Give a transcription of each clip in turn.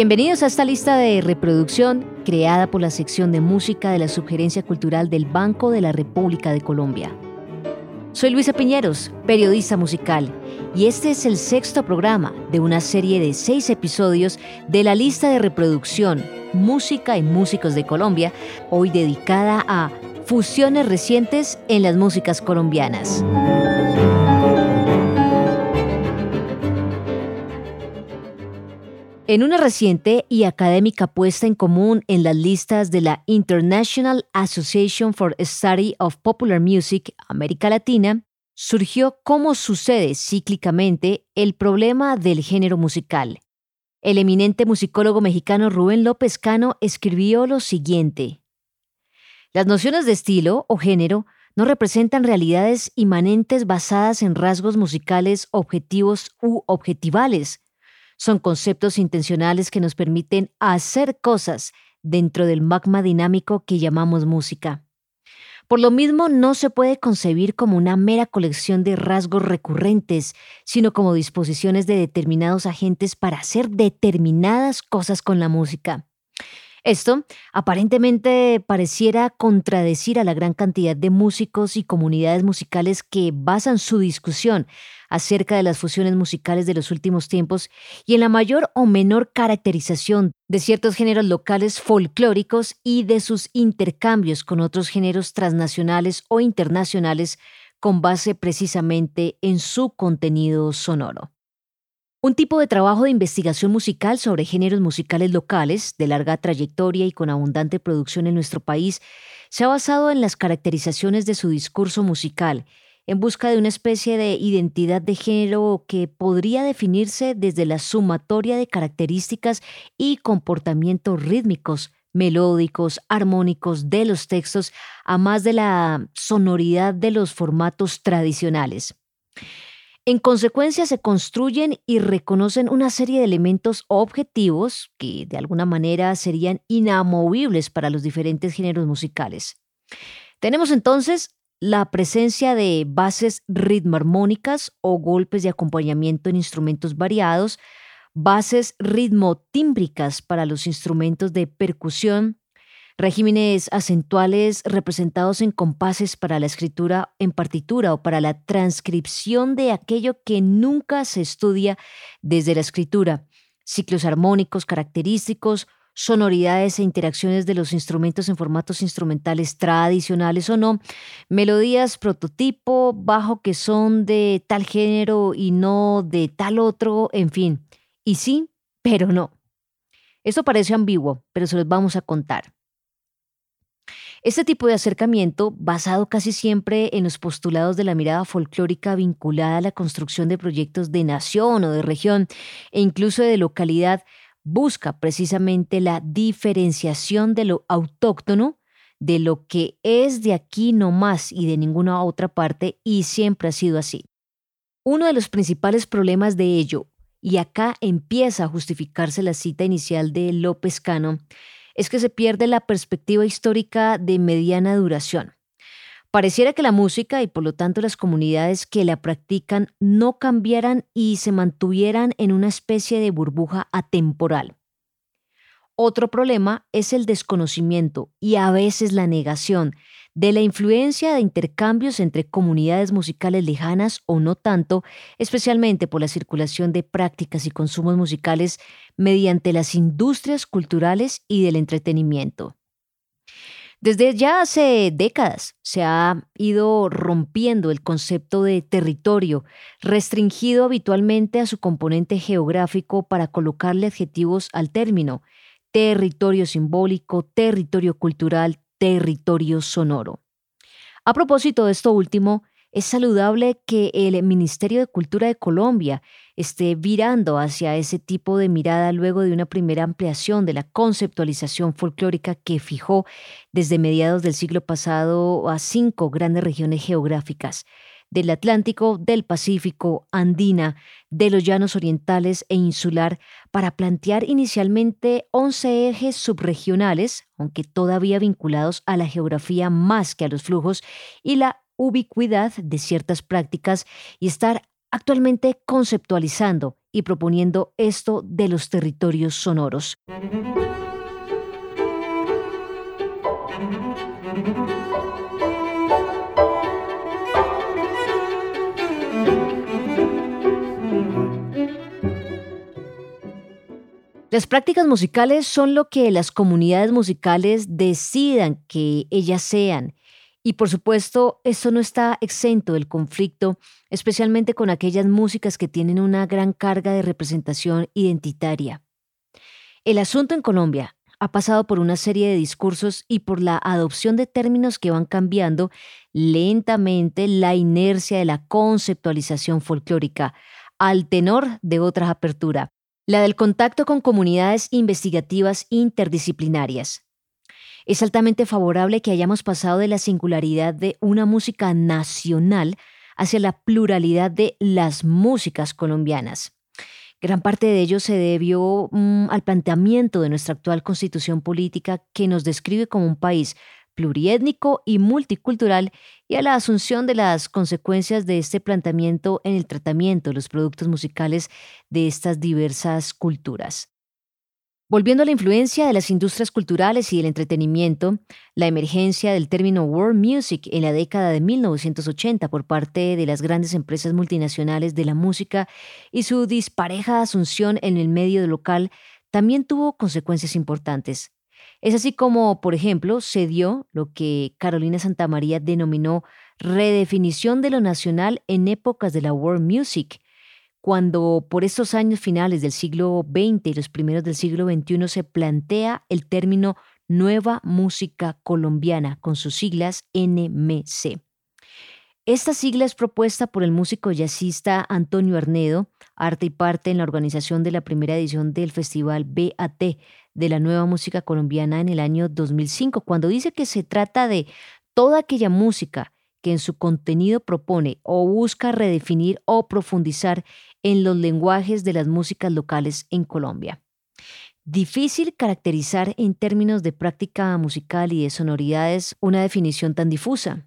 Bienvenidos a esta lista de reproducción creada por la sección de música de la Sugerencia Cultural del Banco de la República de Colombia. Soy Luisa Piñeros, periodista musical, y este es el sexto programa de una serie de seis episodios de la lista de reproducción Música y Músicos de Colombia, hoy dedicada a fusiones recientes en las músicas colombianas. En una reciente y académica puesta en común en las listas de la International Association for Study of Popular Music América Latina, surgió como sucede cíclicamente el problema del género musical. El eminente musicólogo mexicano Rubén López Cano escribió lo siguiente. Las nociones de estilo o género no representan realidades inmanentes basadas en rasgos musicales objetivos u objetivales, son conceptos intencionales que nos permiten hacer cosas dentro del magma dinámico que llamamos música. Por lo mismo, no se puede concebir como una mera colección de rasgos recurrentes, sino como disposiciones de determinados agentes para hacer determinadas cosas con la música. Esto aparentemente pareciera contradecir a la gran cantidad de músicos y comunidades musicales que basan su discusión acerca de las fusiones musicales de los últimos tiempos y en la mayor o menor caracterización de ciertos géneros locales folclóricos y de sus intercambios con otros géneros transnacionales o internacionales con base precisamente en su contenido sonoro. Un tipo de trabajo de investigación musical sobre géneros musicales locales, de larga trayectoria y con abundante producción en nuestro país, se ha basado en las caracterizaciones de su discurso musical, en busca de una especie de identidad de género que podría definirse desde la sumatoria de características y comportamientos rítmicos, melódicos, armónicos de los textos, a más de la sonoridad de los formatos tradicionales. En consecuencia, se construyen y reconocen una serie de elementos objetivos que de alguna manera serían inamovibles para los diferentes géneros musicales. Tenemos entonces la presencia de bases ritmo-armónicas o golpes de acompañamiento en instrumentos variados, bases ritmo-tímbricas para los instrumentos de percusión, regímenes acentuales representados en compases para la escritura en partitura o para la transcripción de aquello que nunca se estudia desde la escritura, ciclos armónicos característicos, sonoridades e interacciones de los instrumentos en formatos instrumentales tradicionales o no, melodías prototipo, bajo que son de tal género y no de tal otro, en fin. Y sí, pero no. Esto parece ambiguo, pero se los vamos a contar. Este tipo de acercamiento, basado casi siempre en los postulados de la mirada folclórica vinculada a la construcción de proyectos de nación o de región e incluso de localidad, busca precisamente la diferenciación de lo autóctono de lo que es de aquí no más y de ninguna otra parte y siempre ha sido así. Uno de los principales problemas de ello, y acá empieza a justificarse la cita inicial de López Cano, es que se pierde la perspectiva histórica de mediana duración. Pareciera que la música y por lo tanto las comunidades que la practican no cambiaran y se mantuvieran en una especie de burbuja atemporal. Otro problema es el desconocimiento y a veces la negación de la influencia de intercambios entre comunidades musicales lejanas o no tanto, especialmente por la circulación de prácticas y consumos musicales mediante las industrias culturales y del entretenimiento. Desde ya hace décadas se ha ido rompiendo el concepto de territorio, restringido habitualmente a su componente geográfico para colocarle adjetivos al término, territorio simbólico, territorio cultural, territorio sonoro. A propósito de esto último, es saludable que el Ministerio de Cultura de Colombia esté virando hacia ese tipo de mirada luego de una primera ampliación de la conceptualización folclórica que fijó desde mediados del siglo pasado a cinco grandes regiones geográficas, del Atlántico, del Pacífico, Andina, de los llanos orientales e insular, para plantear inicialmente 11 ejes subregionales, aunque todavía vinculados a la geografía más que a los flujos, y la ubicuidad de ciertas prácticas y estar actualmente conceptualizando y proponiendo esto de los territorios sonoros. Las prácticas musicales son lo que las comunidades musicales decidan que ellas sean. Y por supuesto, esto no está exento del conflicto, especialmente con aquellas músicas que tienen una gran carga de representación identitaria. El asunto en Colombia ha pasado por una serie de discursos y por la adopción de términos que van cambiando lentamente la inercia de la conceptualización folclórica, al tenor de otra apertura, la del contacto con comunidades investigativas interdisciplinarias. Es altamente favorable que hayamos pasado de la singularidad de una música nacional hacia la pluralidad de las músicas colombianas. Gran parte de ello se debió mm, al planteamiento de nuestra actual constitución política que nos describe como un país pluriétnico y multicultural y a la asunción de las consecuencias de este planteamiento en el tratamiento de los productos musicales de estas diversas culturas. Volviendo a la influencia de las industrias culturales y del entretenimiento, la emergencia del término world music en la década de 1980 por parte de las grandes empresas multinacionales de la música y su dispareja asunción en el medio local también tuvo consecuencias importantes. Es así como, por ejemplo, se dio lo que Carolina Santamaría denominó redefinición de lo nacional en épocas de la world music, cuando por estos años finales del siglo XX y los primeros del siglo XXI se plantea el término Nueva Música Colombiana, con sus siglas NMC. Esta sigla es propuesta por el músico jazzista Antonio Arnedo, arte y parte en la organización de la primera edición del Festival BAT de la Nueva Música Colombiana en el año 2005, cuando dice que se trata de toda aquella música que en su contenido propone o busca redefinir o profundizar en los lenguajes de las músicas locales en Colombia. Difícil caracterizar en términos de práctica musical y de sonoridades una definición tan difusa,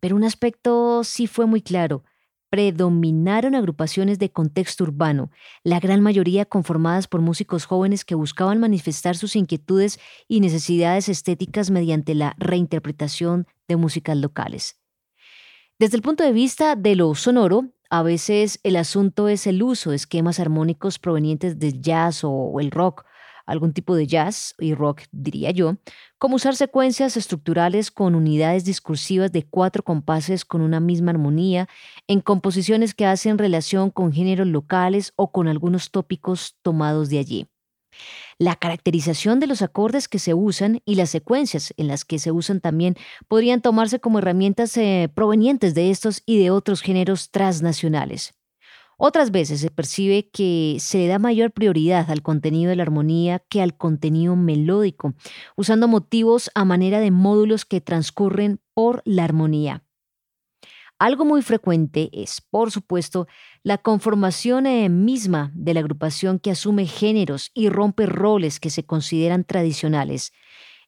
pero un aspecto sí fue muy claro. Predominaron agrupaciones de contexto urbano, la gran mayoría conformadas por músicos jóvenes que buscaban manifestar sus inquietudes y necesidades estéticas mediante la reinterpretación de músicas locales. Desde el punto de vista de lo sonoro, a veces el asunto es el uso de esquemas armónicos provenientes del jazz o el rock, algún tipo de jazz y rock, diría yo, como usar secuencias estructurales con unidades discursivas de cuatro compases con una misma armonía, en composiciones que hacen relación con géneros locales o con algunos tópicos tomados de allí la caracterización de los acordes que se usan y las secuencias en las que se usan también podrían tomarse como herramientas eh, provenientes de estos y de otros géneros transnacionales. Otras veces se percibe que se le da mayor prioridad al contenido de la armonía que al contenido melódico, usando motivos a manera de módulos que transcurren por la armonía. Algo muy frecuente es, por supuesto, la conformación eh, misma de la agrupación que asume géneros y rompe roles que se consideran tradicionales.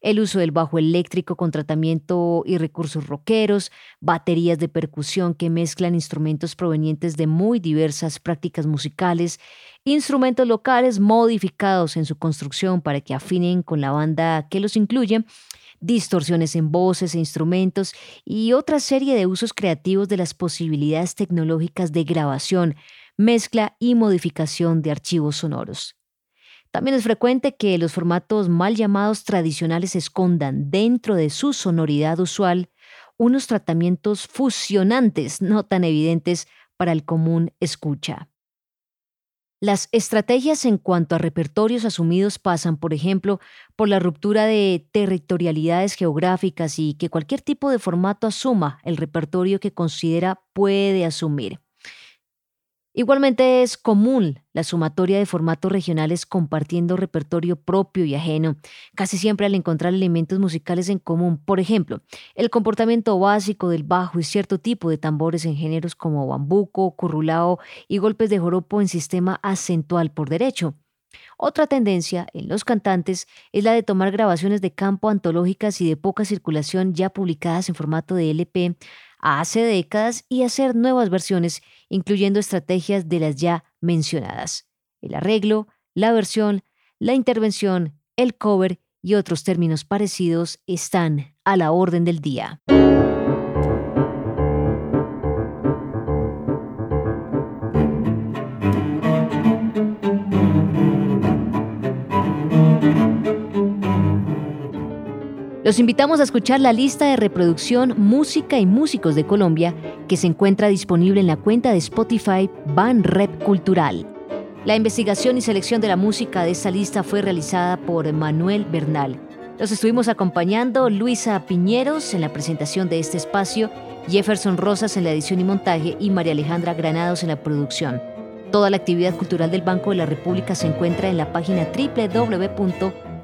El uso del bajo eléctrico con tratamiento y recursos rockeros, baterías de percusión que mezclan instrumentos provenientes de muy diversas prácticas musicales, instrumentos locales modificados en su construcción para que afinen con la banda que los incluye, distorsiones en voces e instrumentos y otra serie de usos creativos de las posibilidades tecnológicas de grabación, mezcla y modificación de archivos sonoros. También es frecuente que los formatos mal llamados tradicionales escondan dentro de su sonoridad usual unos tratamientos fusionantes no tan evidentes para el común escucha. Las estrategias en cuanto a repertorios asumidos pasan, por ejemplo, por la ruptura de territorialidades geográficas y que cualquier tipo de formato asuma el repertorio que considera puede asumir. Igualmente es común la sumatoria de formatos regionales compartiendo repertorio propio y ajeno, casi siempre al encontrar elementos musicales en común. Por ejemplo, el comportamiento básico del bajo y cierto tipo de tambores en géneros como bambuco, currulao y golpes de joropo en sistema acentual por derecho. Otra tendencia en los cantantes es la de tomar grabaciones de campo antológicas y de poca circulación ya publicadas en formato de LP hace décadas y hacer nuevas versiones, incluyendo estrategias de las ya mencionadas. El arreglo, la versión, la intervención, el cover y otros términos parecidos están a la orden del día. Los invitamos a escuchar la lista de reproducción Música y Músicos de Colombia que se encuentra disponible en la cuenta de Spotify Ban Rep Cultural. La investigación y selección de la música de esta lista fue realizada por Manuel Bernal. Los estuvimos acompañando Luisa Piñeros en la presentación de este espacio, Jefferson Rosas en la edición y montaje y María Alejandra Granados en la producción. Toda la actividad cultural del Banco de la República se encuentra en la página www